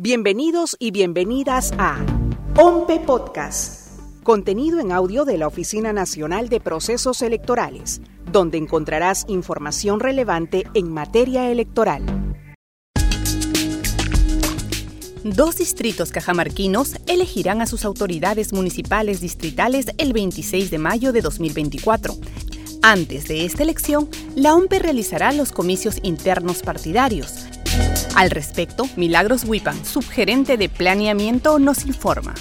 Bienvenidos y bienvenidas a OMPE Podcast, contenido en audio de la Oficina Nacional de Procesos Electorales, donde encontrarás información relevante en materia electoral. Dos distritos cajamarquinos elegirán a sus autoridades municipales distritales el 26 de mayo de 2024. Antes de esta elección, la OMPE realizará los comicios internos partidarios, al respecto, Milagros Wipan, subgerente de planeamiento, nos informa.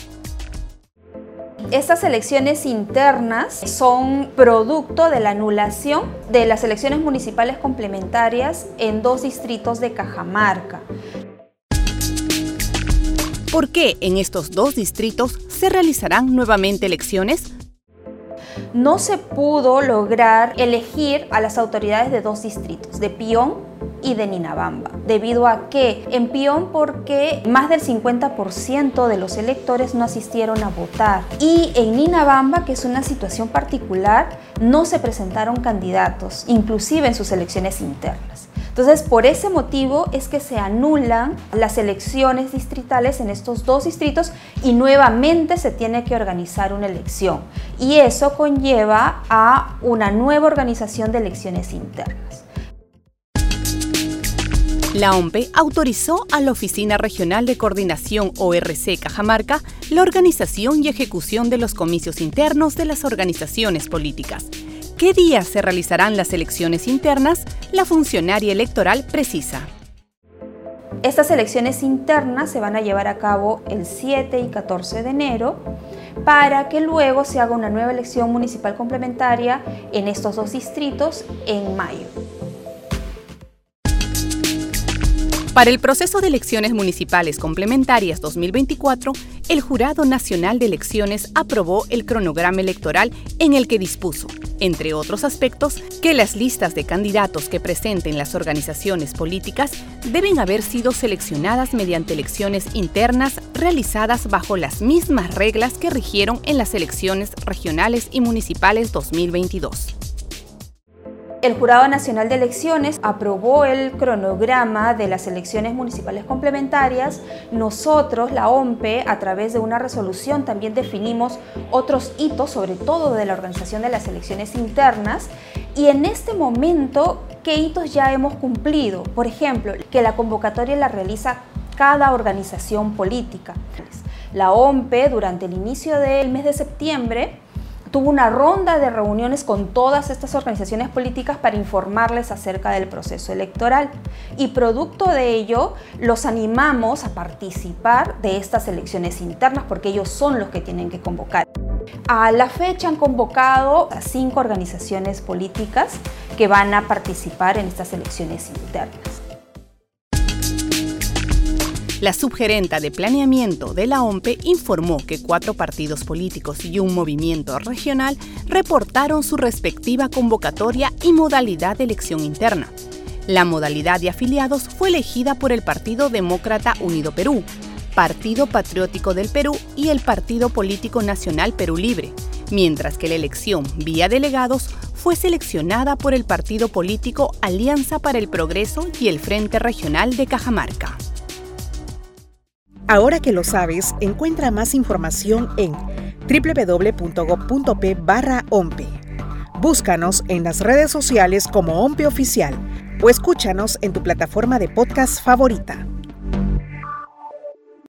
Estas elecciones internas son producto de la anulación de las elecciones municipales complementarias en dos distritos de Cajamarca. ¿Por qué en estos dos distritos se realizarán nuevamente elecciones? No se pudo lograr elegir a las autoridades de dos distritos, de Pión y de Ninabamba. ¿Debido a que En Pión porque más del 50% de los electores no asistieron a votar. Y en Ninabamba, que es una situación particular, no se presentaron candidatos, inclusive en sus elecciones internas. Entonces, por ese motivo es que se anulan las elecciones distritales en estos dos distritos y nuevamente se tiene que organizar una elección. Y eso conlleva a una nueva organización de elecciones internas. La OMPE autorizó a la Oficina Regional de Coordinación ORC Cajamarca la organización y ejecución de los comicios internos de las organizaciones políticas. ¿Qué días se realizarán las elecciones internas? La funcionaria electoral precisa. Estas elecciones internas se van a llevar a cabo el 7 y 14 de enero para que luego se haga una nueva elección municipal complementaria en estos dos distritos en mayo. Para el proceso de elecciones municipales complementarias 2024, el Jurado Nacional de Elecciones aprobó el cronograma electoral en el que dispuso, entre otros aspectos, que las listas de candidatos que presenten las organizaciones políticas deben haber sido seleccionadas mediante elecciones internas realizadas bajo las mismas reglas que rigieron en las elecciones regionales y municipales 2022. El Jurado Nacional de Elecciones aprobó el cronograma de las elecciones municipales complementarias. Nosotros, la OMPE, a través de una resolución también definimos otros hitos, sobre todo de la organización de las elecciones internas. Y en este momento, ¿qué hitos ya hemos cumplido? Por ejemplo, que la convocatoria la realiza cada organización política. La OMPE, durante el inicio del mes de septiembre, tuvo una ronda de reuniones con todas estas organizaciones políticas para informarles acerca del proceso electoral. Y producto de ello, los animamos a participar de estas elecciones internas porque ellos son los que tienen que convocar. A la fecha han convocado a cinco organizaciones políticas que van a participar en estas elecciones internas. La subgerenta de planeamiento de la OMPE informó que cuatro partidos políticos y un movimiento regional reportaron su respectiva convocatoria y modalidad de elección interna. La modalidad de afiliados fue elegida por el Partido Demócrata Unido Perú, Partido Patriótico del Perú y el Partido Político Nacional Perú Libre, mientras que la elección vía delegados fue seleccionada por el partido político Alianza para el Progreso y el Frente Regional de Cajamarca. Ahora que lo sabes, encuentra más información en www.gov.p barra OMPE. Búscanos en las redes sociales como OMPE Oficial o escúchanos en tu plataforma de podcast favorita.